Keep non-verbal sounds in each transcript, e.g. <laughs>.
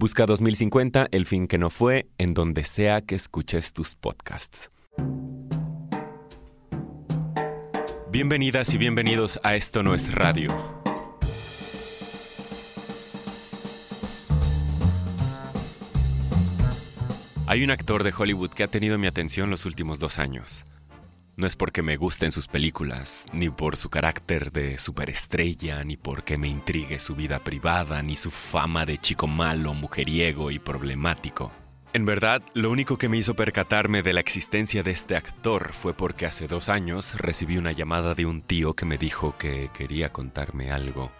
Busca 2050, el fin que no fue, en donde sea que escuches tus podcasts. Bienvenidas y bienvenidos a Esto no es radio. Hay un actor de Hollywood que ha tenido mi atención los últimos dos años. No es porque me gusten sus películas, ni por su carácter de superestrella, ni porque me intrigue su vida privada, ni su fama de chico malo, mujeriego y problemático. En verdad, lo único que me hizo percatarme de la existencia de este actor fue porque hace dos años recibí una llamada de un tío que me dijo que quería contarme algo.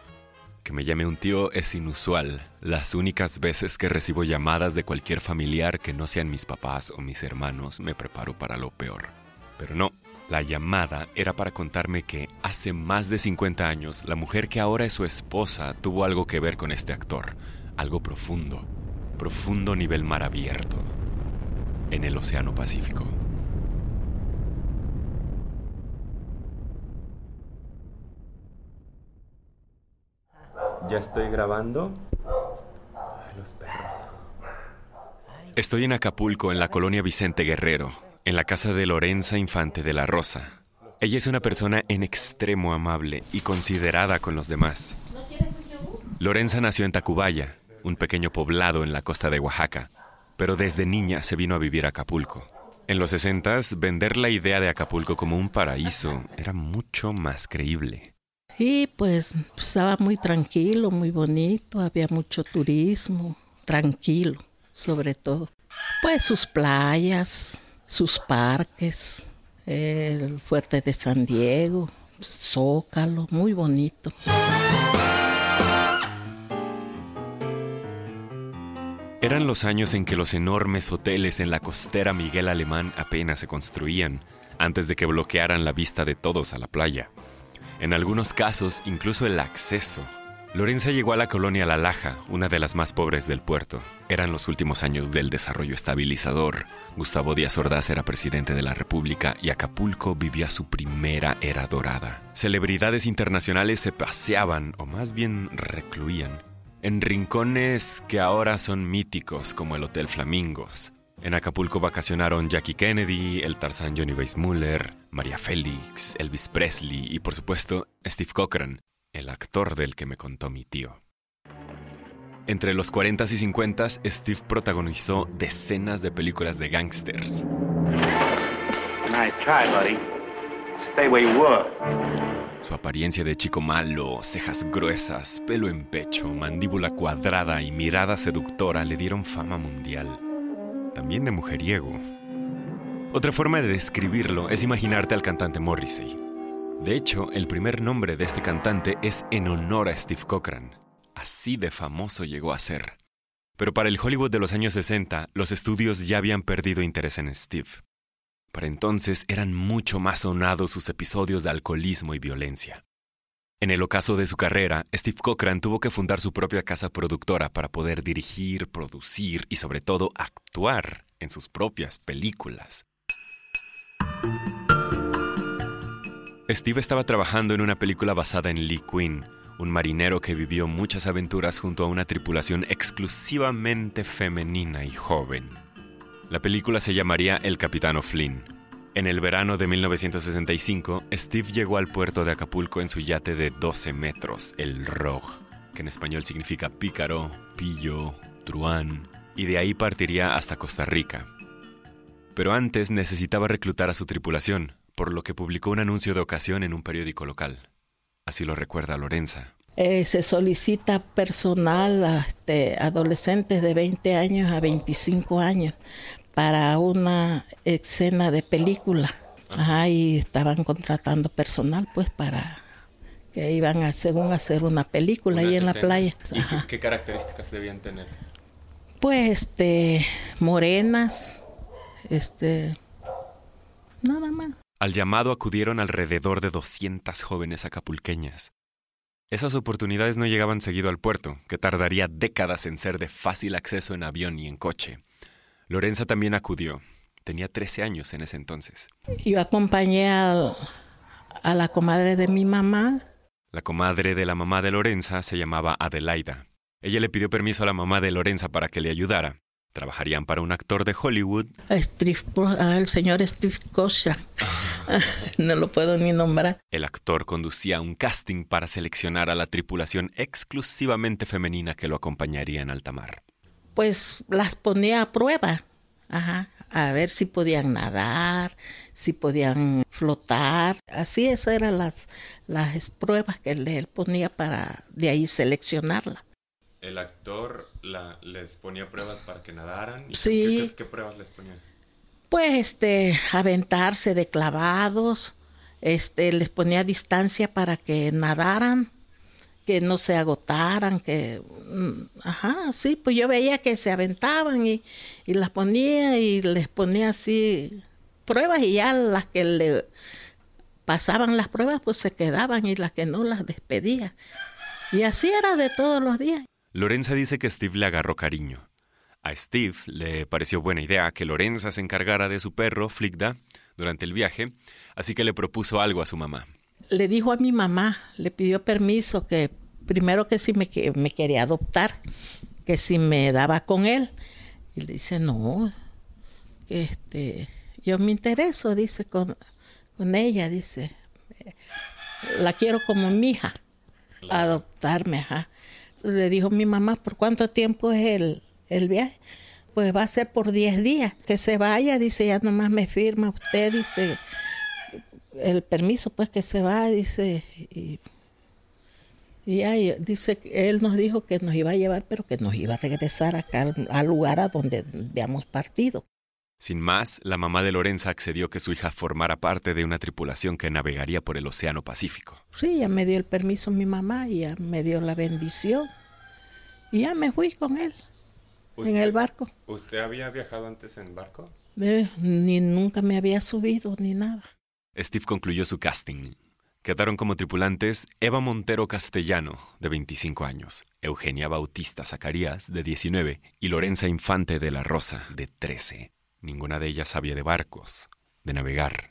Que me llame un tío es inusual. Las únicas veces que recibo llamadas de cualquier familiar que no sean mis papás o mis hermanos me preparo para lo peor. Pero no, la llamada era para contarme que hace más de 50 años la mujer que ahora es su esposa tuvo algo que ver con este actor, algo profundo, profundo nivel mar abierto, en el Océano Pacífico. Ya estoy grabando. los perros. Estoy en Acapulco, en la colonia Vicente Guerrero, en la casa de Lorenza Infante de la Rosa. Ella es una persona en extremo amable y considerada con los demás. Lorenza nació en Tacubaya, un pequeño poblado en la costa de Oaxaca, pero desde niña se vino a vivir a Acapulco. En los 60 vender la idea de Acapulco como un paraíso era mucho más creíble. Y pues estaba muy tranquilo, muy bonito, había mucho turismo, tranquilo, sobre todo. Pues sus playas, sus parques, el fuerte de San Diego, Zócalo, muy bonito. Eran los años en que los enormes hoteles en la costera Miguel Alemán apenas se construían, antes de que bloquearan la vista de todos a la playa. En algunos casos, incluso el acceso Lorenza llegó a la colonia La Laja, una de las más pobres del puerto. Eran los últimos años del desarrollo estabilizador. Gustavo Díaz Ordaz era presidente de la República y Acapulco vivía su primera era dorada. Celebridades internacionales se paseaban, o más bien recluían, en rincones que ahora son míticos como el Hotel Flamingos. En Acapulco vacacionaron Jackie Kennedy, el Tarzán Johnny Weissmuller, María Félix, Elvis Presley y por supuesto Steve Cochran, el actor del que me contó mi tío. Entre los 40 y 50 Steve protagonizó decenas de películas de gangsters. Su apariencia de chico malo, cejas gruesas, pelo en pecho, mandíbula cuadrada y mirada seductora le dieron fama mundial. También de mujeriego. Otra forma de describirlo es imaginarte al cantante Morrissey. De hecho, el primer nombre de este cantante es en honor a Steve Cochran. Así de famoso llegó a ser. Pero para el Hollywood de los años 60, los estudios ya habían perdido interés en Steve. Para entonces eran mucho más sonados sus episodios de alcoholismo y violencia. En el ocaso de su carrera, Steve Cochran tuvo que fundar su propia casa productora para poder dirigir, producir y sobre todo actuar en sus propias películas. Steve estaba trabajando en una película basada en Lee Quinn, un marinero que vivió muchas aventuras junto a una tripulación exclusivamente femenina y joven. La película se llamaría El Capitán Flynn. En el verano de 1965, Steve llegó al puerto de Acapulco en su yate de 12 metros, el Rog, que en español significa pícaro, pillo, truán, y de ahí partiría hasta Costa Rica. Pero antes necesitaba reclutar a su tripulación, por lo que publicó un anuncio de ocasión en un periódico local. Así lo recuerda Lorenza. Eh, se solicita personal a este, adolescentes de 20 años a 25 años para una escena de película. Ajá, y estaban contratando personal pues para que iban a según hacer una película ahí en la playa. ¿Y qué, qué, características debían tener? Pues este morenas, este, nada más. Al llamado acudieron alrededor de 200 jóvenes acapulqueñas. Esas oportunidades no llegaban seguido al puerto, que tardaría décadas en ser de fácil acceso en avión y en coche. Lorenza también acudió. Tenía 13 años en ese entonces. Yo acompañé a la comadre de mi mamá. La comadre de la mamá de Lorenza se llamaba Adelaida. Ella le pidió permiso a la mamá de Lorenza para que le ayudara. Trabajarían para un actor de Hollywood. el señor Steve Kosha. <laughs> <laughs> no lo puedo ni nombrar. El actor conducía un casting para seleccionar a la tripulación exclusivamente femenina que lo acompañaría en alta mar. Pues las ponía a prueba. Ajá. A ver si podían nadar, si podían flotar. Así esas eran las, las pruebas que él ponía para de ahí seleccionarla el actor les ponía pruebas para que nadaran. sí. ¿qué, pruebas les ponía? Pues este, aventarse de clavados, este, les ponía distancia para que nadaran, que no se agotaran, que, mm, ajá, sí, pues yo veía que se aventaban y, y las ponía y les ponía así pruebas y ya las que le pasaban las pruebas pues se quedaban y las que no las despedía. Y así era de todos los días. Lorenza dice que Steve le agarró cariño. A Steve le pareció buena idea que Lorenza se encargara de su perro, Fligda, durante el viaje, así que le propuso algo a su mamá. Le dijo a mi mamá, le pidió permiso que primero que si me, me quería adoptar, que si me daba con él. Y le dice, no, que este, yo me intereso, dice, con, con ella, dice, la quiero como mi hija, adoptarme, ajá le dijo mi mamá, ¿por cuánto tiempo es el, viaje? Pues va a ser por 10 días. Que se vaya, dice, ya nomás me firma usted, dice, el permiso, pues que se va, dice, y, ya, dice, él nos dijo que nos iba a llevar, pero que nos iba a regresar acá al, al lugar a donde habíamos partido. Sin más, la mamá de Lorenza accedió que su hija formara parte de una tripulación que navegaría por el Océano Pacífico. Sí, ya me dio el permiso mi mamá, ya me dio la bendición. Y ya me fui con él en el barco. ¿Usted había viajado antes en barco? Eh, ni nunca me había subido ni nada. Steve concluyó su casting. Quedaron como tripulantes Eva Montero Castellano, de 25 años, Eugenia Bautista Zacarías, de 19, y Lorenza Infante de la Rosa, de 13. Ninguna de ellas sabía de barcos, de navegar,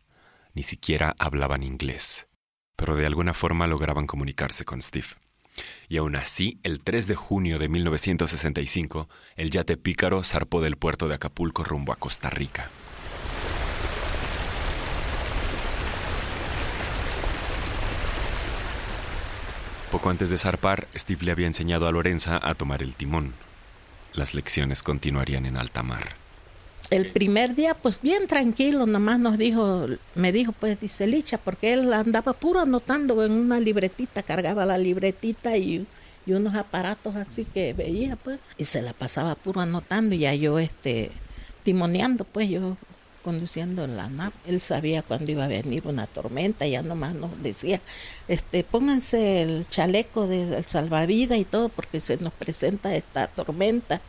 ni siquiera hablaban inglés, pero de alguna forma lograban comunicarse con Steve. Y aún así, el 3 de junio de 1965, el yate Pícaro zarpó del puerto de Acapulco rumbo a Costa Rica. Poco antes de zarpar, Steve le había enseñado a Lorenza a tomar el timón. Las lecciones continuarían en alta mar. El primer día, pues bien tranquilo, nomás nos dijo, me dijo, pues dice Licha, porque él andaba puro anotando en una libretita, cargaba la libretita y, unos aparatos así que veía, pues, y se la pasaba puro anotando, y ya yo, este, timoneando, pues yo conduciendo la nave. Él sabía cuándo iba a venir una tormenta, ya nomás nos decía, este, pónganse el chaleco del salvavidas y todo, porque se nos presenta esta tormenta.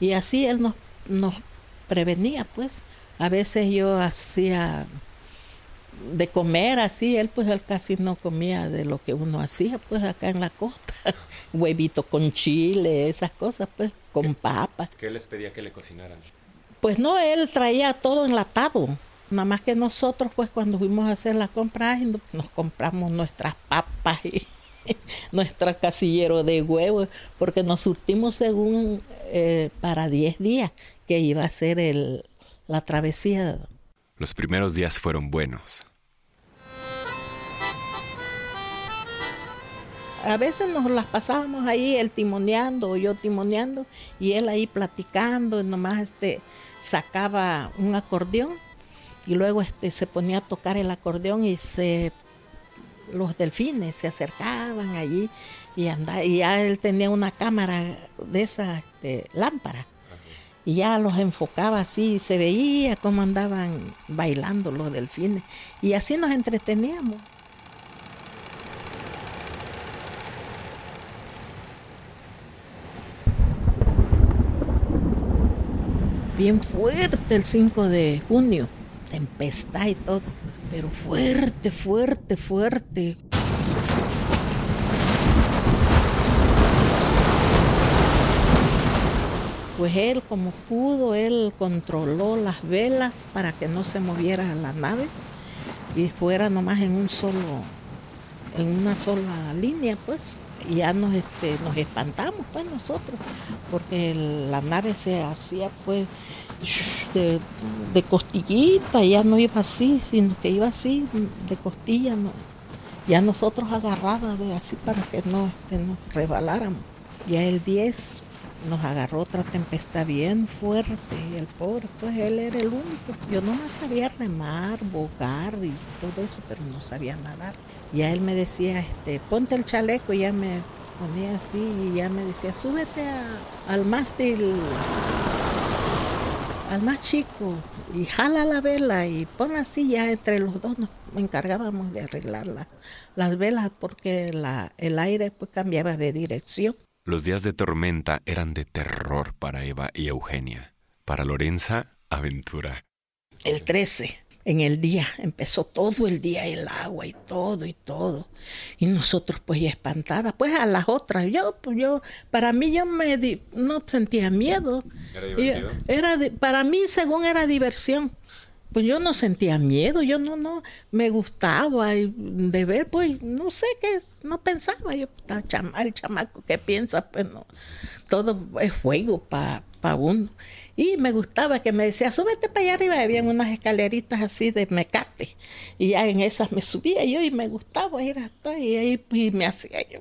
Y así él nos, nos prevenía, pues. A veces yo hacía de comer así, él pues él casi no comía de lo que uno hacía pues acá en la costa, <laughs> huevito con chile, esas cosas pues, con papa. ¿Qué les pedía que le cocinaran? Pues no, él traía todo enlatado, nada más que nosotros pues cuando fuimos a hacer la compra nos compramos nuestras papas y <laughs> nuestro casillero de huevos, porque nos surtimos según eh, para 10 días que iba a ser el, la travesía. Los primeros días fueron buenos. A veces nos las pasábamos ahí, él timoneando o yo timoneando, y él ahí platicando, y nomás este, sacaba un acordeón y luego este, se ponía a tocar el acordeón y se los delfines se acercaban allí y andaba, y ya él tenía una cámara de esa este, lámpara y ya los enfocaba así se veía cómo andaban bailando los delfines y así nos entreteníamos. bien fuerte el 5 de junio, tempestad y todo, pero fuerte, fuerte, fuerte. Pues él como pudo, él controló las velas para que no se moviera la nave y fuera nomás en un solo, en una sola línea, pues. Y ya nos, este, nos espantamos, pues nosotros, porque la nave se hacía, pues, de, de, costillita, ya no iba así, sino que iba así, de costilla, ya nosotros agarradas de así para que no este, nos rebaláramos. Ya el 10 nos agarró otra tempestad bien fuerte y el pobre, pues él era el único. Yo no más sabía remar, bogar y todo eso, pero no sabía nadar. Ya él me decía, este, ponte el chaleco y ya me ponía así y ya me decía, súbete al mástil, al más chico y jala la vela y pon así ya entre los dos nos encargábamos de arreglar las velas porque el aire pues cambiaba de dirección. Los días de tormenta eran de terror para Eva y Eugenia. Para Lorenza, aventura. El 13, en el día, empezó todo el día el agua y todo y todo. Y nosotros pues ya espantadas, pues a las otras, yo, pues yo, para mí yo me no sentía miedo. ¿Era divertido? Era para mí según era diversión pues yo no sentía miedo, yo no, no, me gustaba de ver, pues no sé qué, no pensaba, yo, el chamaco que piensa, pues no, todo es fuego para pa uno. Y me gustaba que me decía, súbete para allá arriba, había unas escaleritas así de mecate, y ya en esas me subía yo y me gustaba ir hasta y ahí y me hacía yo.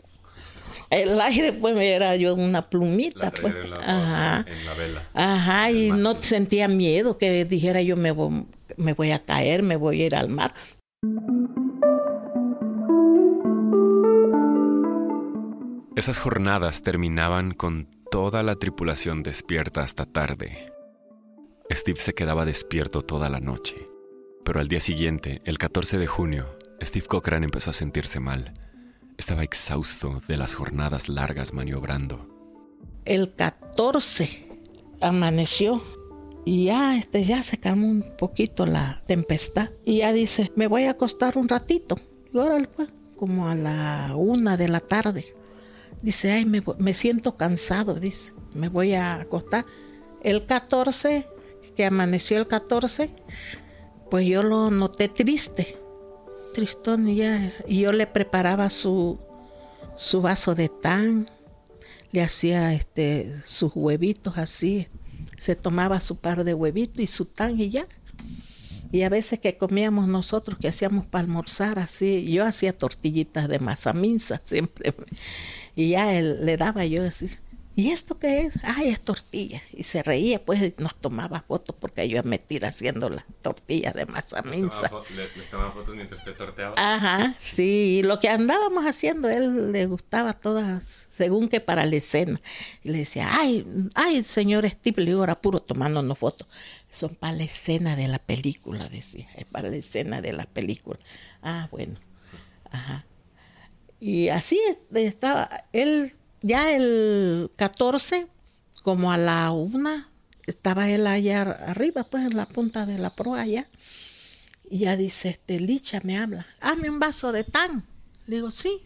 El aire pues era yo una plumita pues en la, ajá. en la vela ajá y no sentía miedo que dijera yo me voy, me voy a caer me voy a ir al mar. Esas jornadas terminaban con toda la tripulación despierta hasta tarde. Steve se quedaba despierto toda la noche pero al día siguiente el 14 de junio Steve Cochran empezó a sentirse mal. Estaba exhausto de las jornadas largas maniobrando. El 14 amaneció y ya, este, ya se calmó un poquito la tempestad. Y ya dice, me voy a acostar un ratito. Y órale, pues, como a la una de la tarde. Dice, ay, me, me siento cansado, dice, me voy a acostar. El 14, que amaneció el 14, pues yo lo noté triste tristón y ya. Y yo le preparaba su, su vaso de tan, le hacía este, sus huevitos así, se tomaba su par de huevitos y su tan y ya. Y a veces que comíamos nosotros, que hacíamos para almorzar así, yo hacía tortillitas de masa minza siempre. Y ya él, le daba yo así, ¿y esto qué es? Ay, es tortilla. Y se reía, pues nos tomaba fotos porque yo metida haciendo las tortillas de masa minza. ¿Le, le tomaba fotos mientras te torteaba? Ajá, sí, lo que andábamos haciendo, él le gustaba todas, según que para la escena. Y le decía, ay, ay, señor Steve, le digo, ahora puro tomándonos fotos. Son para la escena de la película, decía, es para la escena de la película. Ah, bueno, ajá. Y así estaba, él ya el 14, como a la una, estaba él allá arriba, pues en la punta de la proa. Y ya dice, este, Licha me habla, hazme un vaso de tan. Le digo, sí.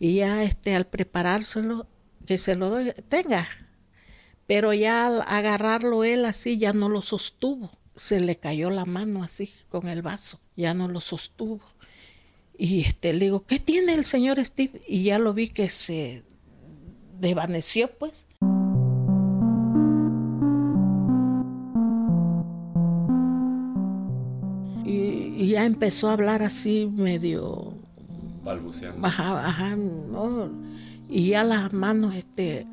Y ya este, al preparárselo, que se lo doy, tenga. Pero ya al agarrarlo él así, ya no lo sostuvo. Se le cayó la mano así con el vaso, ya no lo sostuvo. Y este, le digo, ¿qué tiene el señor Steve? Y ya lo vi que se desvaneció pues. Y, ya empezó a hablar así medio... Balbuceando. Ajá, ajá, no. Y ya las manos este,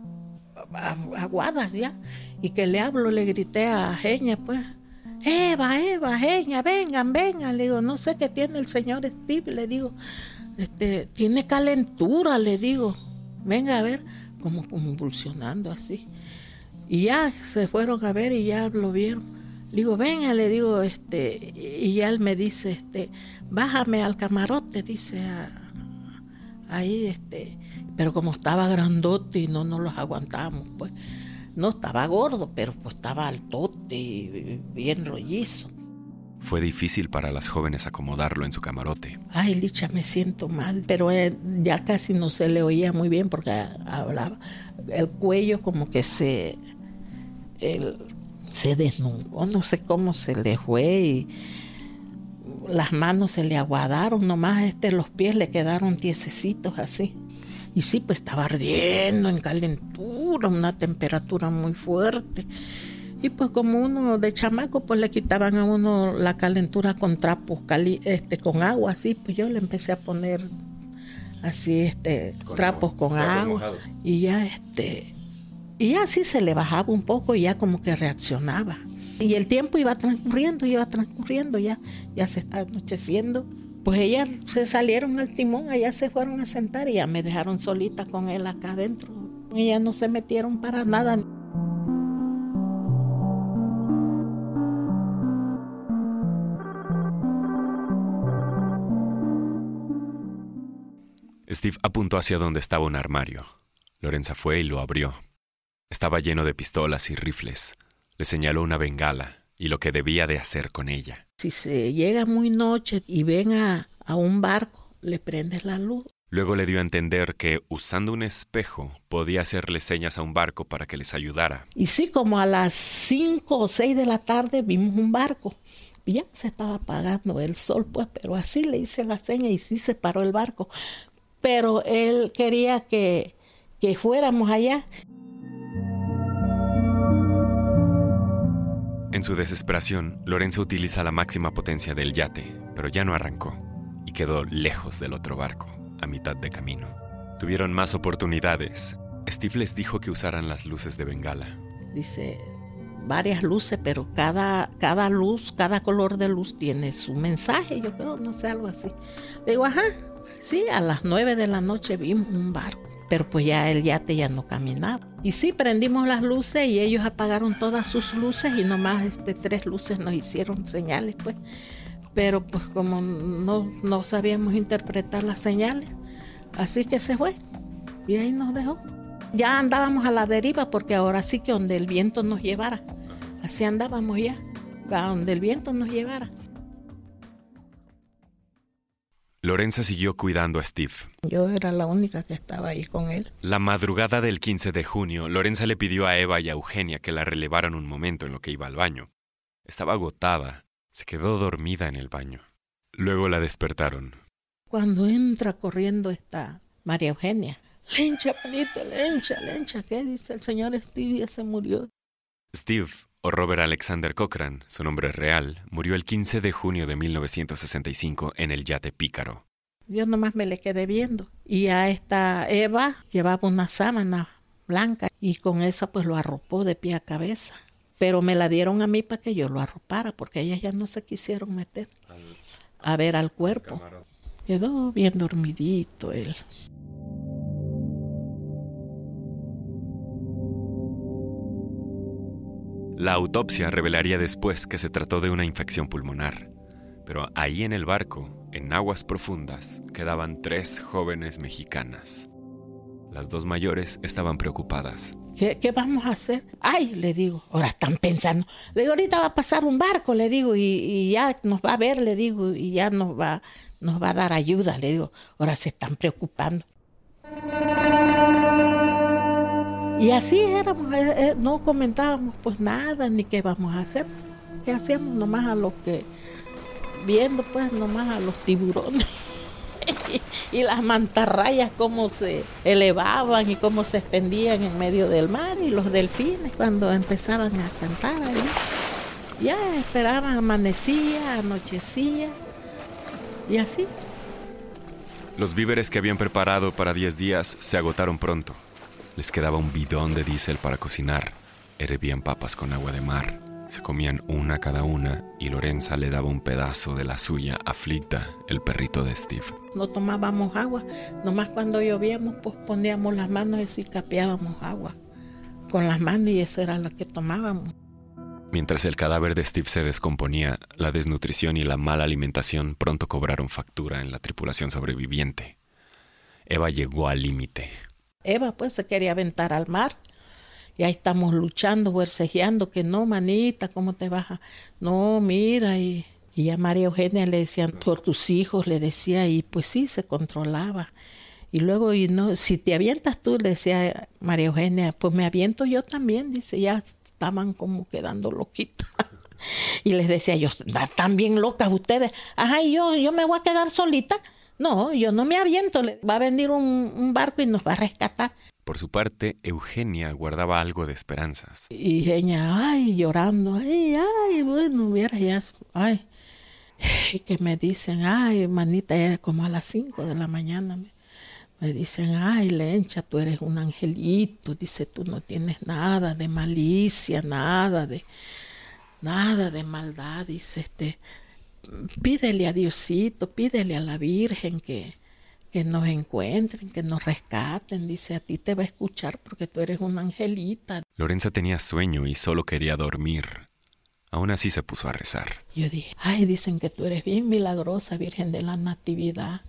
aguadas ya. Y que le hablo, le grité a Genia pues. Eva, Eva, Genia, vengan, vengan. Le digo, no sé qué tiene el señor Steve. Le digo, este, tiene calentura, le digo. Venga a ver como convulsionando así. Y ya se fueron a ver y ya lo vieron. Le digo, venga, le digo, este, y él me dice, este, bájame al camarote, dice, ahí, este, pero como estaba grandote y no nos los aguantamos, pues, No estaba gordo, pero pues estaba altote y bien rollizo. Fue difícil para las jóvenes acomodarlo en su camarote. Ay, Licha, me siento mal, pero eh, ya casi no se le oía muy bien porque hablaba. El cuello como que se, se desnudó, no sé cómo se le fue y las manos se le aguadaron, nomás este, los pies le quedaron tiesecitos así. Y sí, pues estaba ardiendo en calentura, una temperatura muy fuerte. Y pues como uno de chamaco, pues le quitaban a uno la calentura con trapos, este, con agua, así, pues yo le empecé a poner así, este, trapos con agua. Y ya, este, y ya así se le bajaba un poco y ya como que reaccionaba. Y el tiempo iba transcurriendo, iba transcurriendo, ya, ya se está anocheciendo. Pues ellas se salieron al timón, allá se fueron a sentar y ya me dejaron solita con él acá adentro. Ellas no se metieron para nada. Steve apuntó hacia donde estaba un armario. Lorenza fue y lo abrió. Estaba lleno de pistolas y rifles. Le señaló una bengala y lo que debía de hacer con ella. Si se llega muy noche y ven a, un barco, le prendes la luz. Luego le dio a entender que usando un espejo podía hacerle señas a un barco para que les ayudara. Y sí, como a las cinco o seis de la tarde vimos un barco. Ya se estaba apagando el sol, pues, pero así le hice la seña y sí se paró el barco. Pero él quería que, que fuéramos allá. En su desesperación, Lorenzo utiliza la máxima potencia del yate, pero ya no arrancó y quedó lejos del otro barco, a mitad de camino. Tuvieron más oportunidades. Steve les dijo que usaran las luces de Bengala. Dice, varias luces, pero cada, cada luz, cada color de luz tiene su mensaje, yo creo, no sé, algo así. Le digo, ajá, sí, a las nueve de la noche vimos un barco pero pues ya el yate ya no caminaba. Y sí, prendimos las luces y ellos apagaron todas sus luces y nomás este, tres luces nos hicieron señales, pues. Pero pues como no, no sabíamos interpretar las señales, así que se fue y ahí nos dejó. Ya andábamos a la deriva porque ahora sí que donde el viento nos llevara, así andábamos ya, a donde el viento nos llevara. Lorenza siguió cuidando a Steve. Yo era la única que estaba ahí con él. La madrugada del 15 de junio, Lorenza le pidió a Eva y a Eugenia que la relevaran un momento en lo que iba al baño. Estaba agotada. Se quedó dormida en el baño. Luego la despertaron. Cuando entra corriendo está María Eugenia. Lencha, panita, lencha, lencha. ¿Qué dice el señor Steve? Ya se murió. Steve, o Robert Alexander Cochran, su nombre real, murió el 15 de junio de 1965 en el yate Pícaro. Yo nomás me le quedé viendo. Y a esta Eva llevaba una sábana blanca y con esa pues lo arropó de pie a cabeza. Pero me la dieron a mí para que yo lo arropara porque ellas ya no se quisieron meter a ver al cuerpo. Quedó bien dormidito él. La autopsia revelaría después que se trató de una infección pulmonar, pero ahí en el barco, en aguas profundas, quedaban tres jóvenes mexicanas. Las dos mayores estaban preocupadas. ¿Qué, vamos a hacer? Ay, le digo, ahora están pensando. Le digo, ahorita va a pasar un barco, le digo, y, y, ya nos va a ver, le digo, y ya nos va, nos va a dar ayuda, le digo, ahora se están preocupando. Y así éramos, eh, eh, no comentábamos pues nada, ni qué vamos a hacer. ¿Qué hacíamos? Nomás a lo que, viendo pues nomás a los tiburones <laughs> y las mantarrayas cómo se elevaban y cómo se extendían en medio del mar y los delfines cuando empezaban a cantar ahí. Ya esperaban, amanecía, anochecía y así. Los víveres que habían preparado para 10 días se agotaron pronto. Les quedaba un bidón de diésel para cocinar. Hervían papas con agua de mar. Se comían una cada una y Lorenza le daba un pedazo de la suya aflicta, el perrito de Steve. No tomábamos agua, nomás cuando llovíamos pues poníamos las manos y capeábamos agua con las manos y eso era lo que tomábamos. Mientras el cadáver de Steve se descomponía, la desnutrición y la mala alimentación pronto cobraron factura en la tripulación sobreviviente. Eva llegó al límite. Eva pues se quería aventar al mar Y ahí estamos luchando, huercejeando, que no, manita, ¿cómo te vas a...? No, mira, y, y a María Eugenia le decían, por tus hijos, le decía, y pues sí, se controlaba. Y luego, y no, si te avientas tú, le decía María Eugenia, pues me aviento yo también, dice, ya estaban como quedando loquitas. <laughs> y les decía yo, están bien locas ustedes. Ajá, yo, yo me voy a quedar solita. No, yo no me aviento, va a venir un, un barco y nos va a rescatar. Por su parte, Eugenia guardaba algo de esperanzas. Y ella, ay, llorando, ay, ay, bueno, hubiera ya, ay. Y que me dicen, ay, manita, era como a las 5 de la mañana. Me, me dicen, ay, Lencha, tú eres un angelito. Dice, tú no tienes nada de malicia, nada de, nada de maldad. Dice, este, pídele a Diosito, pídele a la Virgen que, que nos encuentren, que nos rescaten. Dice, a ti te va a escuchar porque tú eres una angelita. Lorenza tenía sueño y solo quería dormir. Aún así se puso a rezar. Yo dije, ay, dicen que tú eres bien milagrosa, Virgen de la Natividad.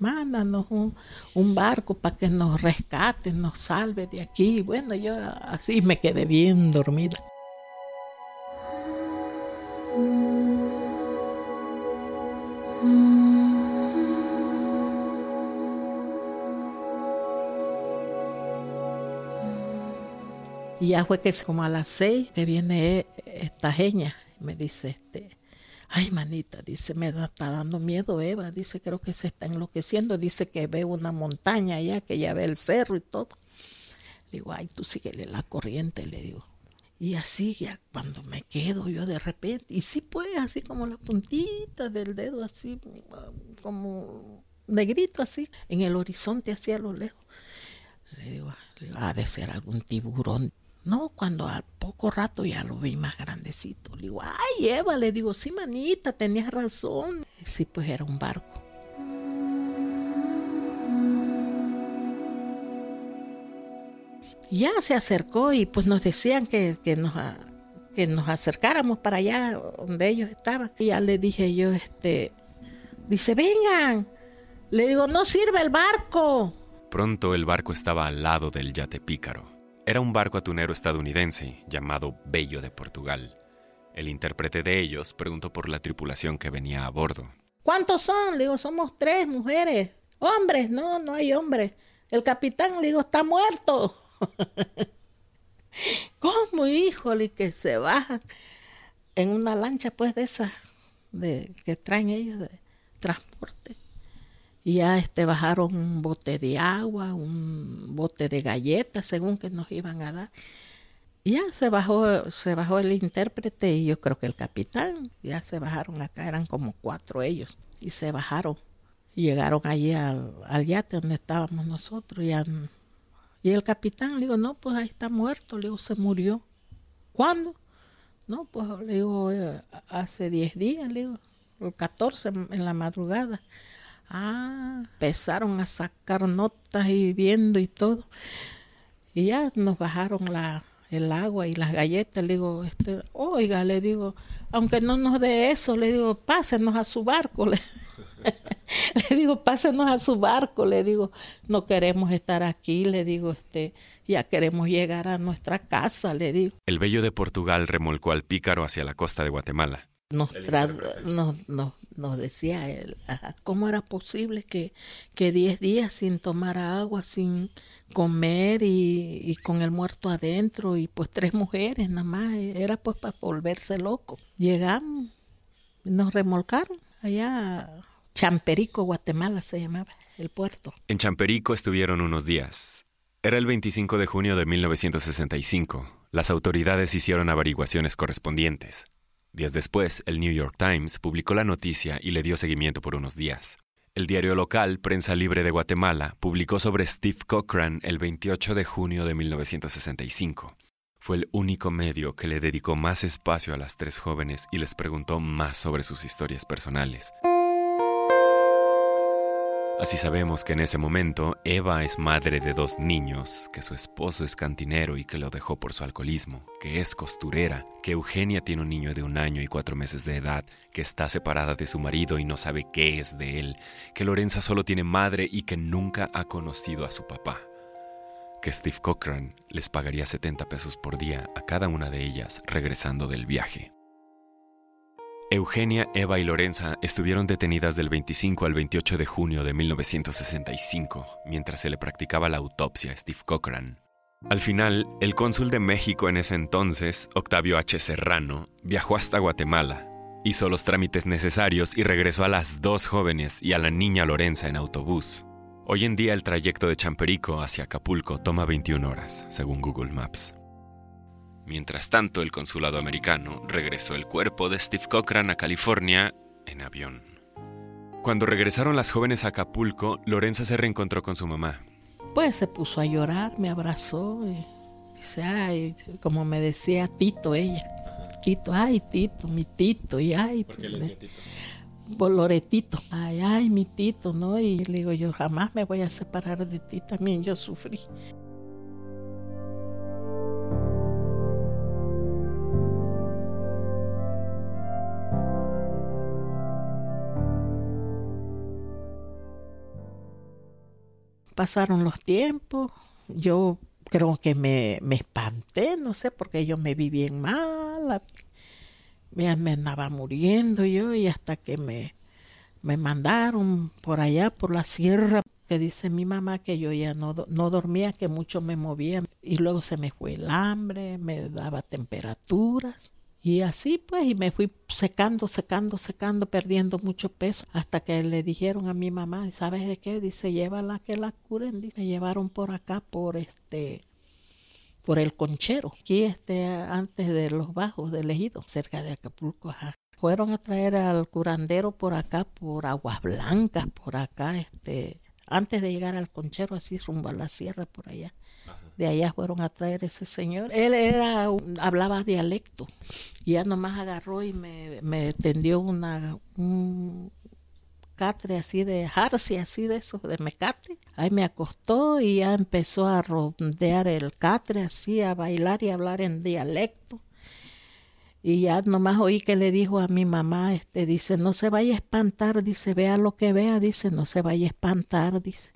Mándanos un, un barco para que nos rescate, nos salve de aquí. Bueno, yo así me quedé bien dormida. Y ya fue que como a las seis que viene esta geña, me dice este, ay manita, dice, me está dando miedo Eva, dice, creo que se está enloqueciendo, dice que ve una montaña allá, que ya ve el cerro y todo. Le digo, ay, tú síguele la corriente, le digo. Y así ya cuando me quedo yo de repente, y sí pues, así como la puntita del dedo, así como negrito así, en el horizonte hacia lo lejos. Le digo, le digo, ha de ser algún tiburón. No, cuando al poco rato ya lo vi más grandecito. Le digo, ay, Eva, le digo, sí, manita, tenías razón. Sí, pues era un barco. Ya se acercó y pues nos decían que, que nos, que nos acercáramos para allá donde ellos estaban. Y ya le dije yo, este, dice, vengan. Le digo, no sirve el barco. Pronto el barco estaba al lado del yate pícaro. Era un barco atunero estadounidense llamado Bello de Portugal. El intérprete de ellos preguntó por la tripulación que venía a bordo. ¿Cuántos son? Le digo, somos tres mujeres. Hombres, no, no hay hombres. El capitán, le digo, está muerto. <laughs> ¿Cómo, híjole, que se bajan en una lancha, pues, de esas de, que traen ellos de transporte? Y ya este, bajaron un bote de agua, un bote de galletas, según que nos iban a dar. Ya se bajó, se bajó el intérprete y yo creo que el capitán. Ya se bajaron acá, eran como cuatro ellos. Y se bajaron. Y llegaron allí al, al yate donde estábamos nosotros. Y, han, y el capitán le digo, no, pues ahí está muerto. Le digo, se murió. ¿Cuándo? No, pues le digo, eh, hace 10 días, le digo, el 14 en la madrugada. Ah, empezaron a sacar notas y viendo y todo. Y ya nos bajaron la, el agua y las galletas. Le digo, este, oiga, le digo, aunque no nos dé eso, le digo, pásenos a su barco. <laughs> <laughs> le digo, pásenos a su barco. Le digo, no queremos estar aquí. Le digo, este, ya queremos llegar a nuestra casa. Le digo. El bello de Portugal remolcó al pícaro hacia la costa de Guatemala. Nos, nos, nos, nos, decía él, ¿cómo era posible que, que diez días sin tomar agua, sin comer y, y, con el muerto adentro y pues tres mujeres nada más? Era pues para volverse loco. Llegamos, nos remolcaron allá, Champerico, Guatemala se llamaba el puerto. En Champerico estuvieron unos días. Era el 25 de junio de 1965. Las autoridades hicieron averiguaciones correspondientes. Días después, el New York Times publicó la noticia y le dio seguimiento por unos días. El diario local, Prensa Libre de Guatemala, publicó sobre Steve Cochran el 28 de junio de 1965. Fue el único medio que le dedicó más espacio a las tres jóvenes y les preguntó más sobre sus historias personales. Así sabemos que en ese momento Eva es madre de dos niños, que su esposo es cantinero y que lo dejó por su alcoholismo, que es costurera, que Eugenia tiene un niño de un año y cuatro meses de edad, que está separada de su marido y no sabe qué es de él, que Lorenza solo tiene madre y que nunca ha conocido a su papá. que Steve Cochran les pagaría 70 pesos por día a cada una de ellas regresando del viaje. Eugenia, Eva y Lorenza estuvieron detenidas del 25 al 28 de junio de 1965 mientras se le practicaba la autopsia a Steve Cochran. Al final, el cónsul de México en ese entonces, Octavio H. Serrano, viajó hasta Guatemala, hizo los trámites necesarios y regresó a las dos jóvenes y a la niña Lorenza en autobús. Hoy en día el trayecto de Champerico hacia Acapulco toma 21 horas, según Google Maps. Mientras tanto, el consulado americano regresó el cuerpo de Steve Cochran a California en avión. Cuando regresaron las jóvenes a Acapulco, Lorenza se reencontró con su mamá. Pues se puso a llorar, me abrazó y dice, ay, como me decía Tito ella. Tito, ay, Tito, mi Tito, y ay. ¿Por qué le decía Tito? Por Loretito, ay, ay, mi Tito, ¿no? Y le digo, yo jamás me voy a separar de ti, también yo sufrí. Pasaron los tiempos, yo creo que me, me espanté, no sé, porque yo me vi bien mala, me, me andaba muriendo yo y hasta que me, me mandaron por allá, por la sierra, que dice mi mamá que yo ya no, no dormía, que mucho me movía y luego se me fue el hambre, me daba temperaturas y así pues, y me fui secando, secando, secando, perdiendo mucho peso, hasta que le dijeron a mi mamá, ¿sabes de qué? Dice, llévala que la curen. Me llevaron por acá, por este, por el conchero, aquí este, antes de los bajos del ejido, cerca de Acapulco. Fueron a traer al curandero por acá, por Aguas Blancas, por acá, este, antes de llegar al conchero, así rumbo a la sierra, por allá de allá fueron a traer ese señor. Él era, hablaba dialecto. Y ya nomás agarró y me, me tendió una, un catre así de jarcia, así de esos, de mecate. Ahí me acostó y ya empezó a rondear el catre así, a bailar y hablar en dialecto. Y ya nomás oí que le dijo a mi mamá, este, dice, no se vaya a espantar, dice, vea lo que vea, dice, no se vaya a espantar, dice.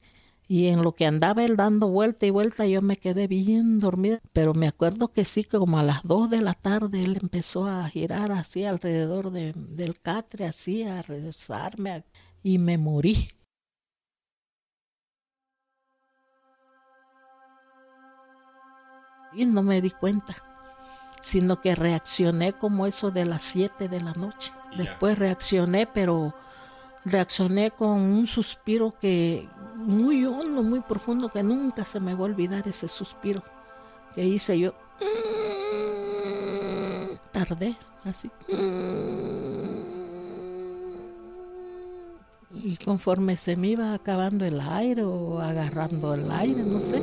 Y en lo que andaba él dando vuelta y vuelta, yo me quedé bien dormida. Pero me acuerdo que sí, que como a las dos de la tarde él empezó a girar así alrededor del catre, así a rezarme, y me morí. Y no me di cuenta, sino que reaccioné como eso de las siete de la noche. Después reaccioné, pero reaccioné con un suspiro que muy hondo, muy profundo, que nunca se me va a olvidar ese suspiro que hice yo. Tardé, así. Y conforme se me iba acabando el aire o agarrando el aire, no sé,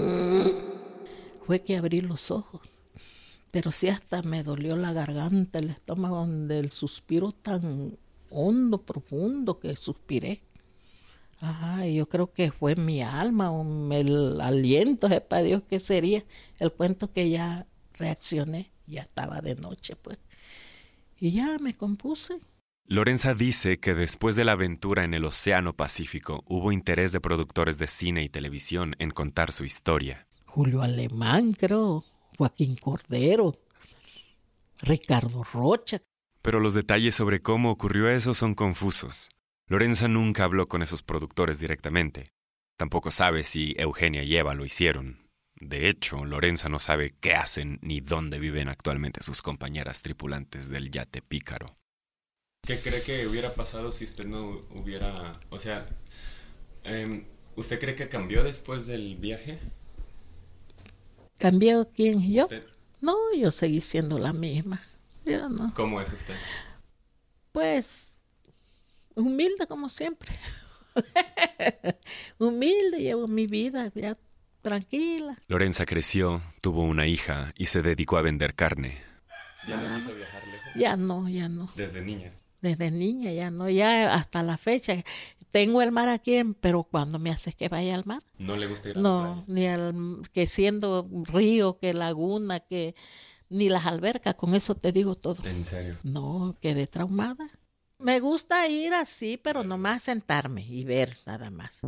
fue que abrí los ojos. Pero sí hasta me dolió la garganta, el estómago, del suspiro tan hondo, profundo que suspiré. Ajá, yo creo que fue mi alma, el aliento, para Dios que sería el cuento que ya reaccioné, ya estaba de noche, pues. Y ya me compuse. Lorenza dice que después de la aventura en el Océano Pacífico hubo interés de productores de cine y televisión en contar su historia. Julio Alemán, creo, Joaquín Cordero, Ricardo Rocha. Pero los detalles sobre cómo ocurrió eso son confusos. Lorenza nunca habló con esos productores directamente. Tampoco sabe si Eugenia y Eva lo hicieron. De hecho, Lorenza no sabe qué hacen ni dónde viven actualmente sus compañeras tripulantes del yate pícaro. ¿Qué cree que hubiera pasado si usted no hubiera... O sea, em, ¿usted cree que cambió después del viaje? ¿Cambió quién? ¿Yo? No, yo seguí siendo la misma. no. ¿Cómo es usted? Pues humilde como siempre. <laughs> humilde, llevo mi vida ya tranquila. Lorenza creció, tuvo una hija y se dedicó a vender carne. ¿Ya no quiso viajar lejos? Ya no, ya no. ¿Desde niña? Desde niña ya no, ya hasta la fecha. Tengo el mar aquí, pero cuando me haces que vaya al mar. ¿No le gusta ir a No, la ni al, que siendo río, que laguna, que ni las albercas, con eso te digo todo. ¿En serio? No, quedé traumada. Me gusta ir así, pero nomás sentarme y ver nada más.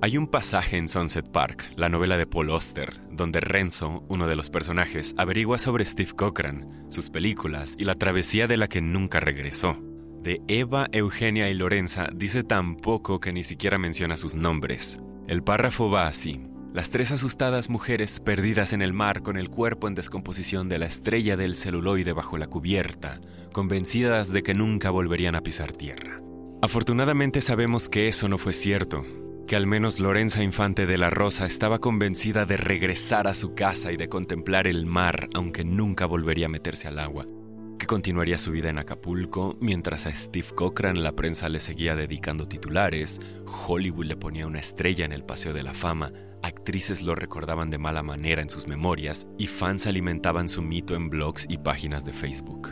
Hay un pasaje en Sunset Park, la novela de Paul Auster, donde Renzo, uno de los personajes, averigua sobre Steve Cochran, sus películas y la travesía de la que nunca regresó. De Eva, Eugenia y Lorenza dice tan poco que ni siquiera menciona sus nombres. El párrafo va así. Las tres asustadas mujeres perdidas en el mar con el cuerpo en descomposición de la estrella del celuloide bajo la cubierta, convencidas de que nunca volverían a pisar tierra. Afortunadamente sabemos que eso no fue cierto, que al menos Lorenza Infante de la Rosa estaba convencida de regresar a su casa y de contemplar el mar, aunque nunca volvería a meterse al agua, que continuaría su vida en Acapulco mientras a Steve Cochran la prensa le seguía dedicando titulares, Hollywood le ponía una estrella en el Paseo de la Fama, actrices lo recordaban de mala manera en sus memorias y fans alimentaban su mito en blogs y páginas de Facebook.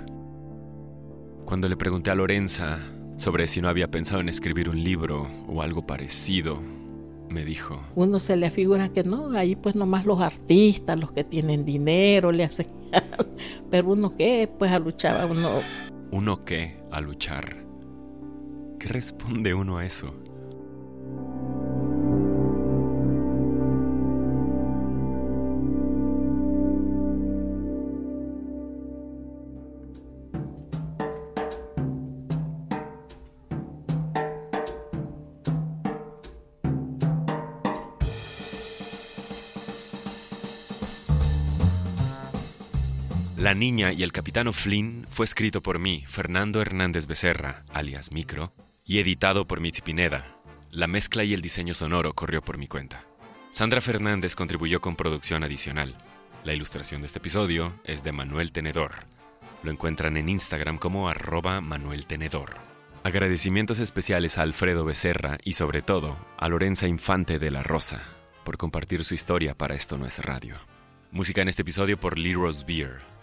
Cuando le pregunté a Lorenza sobre si no había pensado en escribir un libro o algo parecido, me dijo. Uno se le afigura que no, ahí pues nomás los artistas, los que tienen dinero, le hacen... <laughs> Pero uno qué, pues a luchar, uno... ¿Uno qué? A luchar. ¿Qué responde uno a eso? Niña y el Capitán Flynn fue escrito por mí, Fernando Hernández Becerra, alias Micro, y editado por Mitzi Pineda. La mezcla y el diseño sonoro corrió por mi cuenta. Sandra Fernández contribuyó con producción adicional. La ilustración de este episodio es de Manuel Tenedor. Lo encuentran en Instagram como arroba Manuel Tenedor. Agradecimientos especiales a Alfredo Becerra y sobre todo a Lorenza Infante de la Rosa por compartir su historia para Esto No es Radio. Música en este episodio por Leroy's Beer.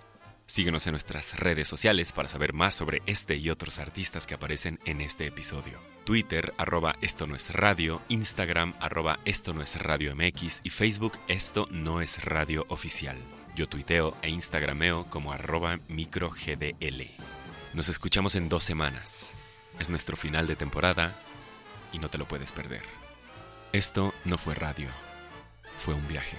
Síguenos en nuestras redes sociales para saber más sobre este y otros artistas que aparecen en este episodio. Twitter, arroba esto no es radio, Instagram, arroba esto no es radio MX y Facebook, esto no es radio oficial. Yo tuiteo e instagrameo como arroba microgdl. Nos escuchamos en dos semanas. Es nuestro final de temporada y no te lo puedes perder. Esto no fue radio, fue un viaje.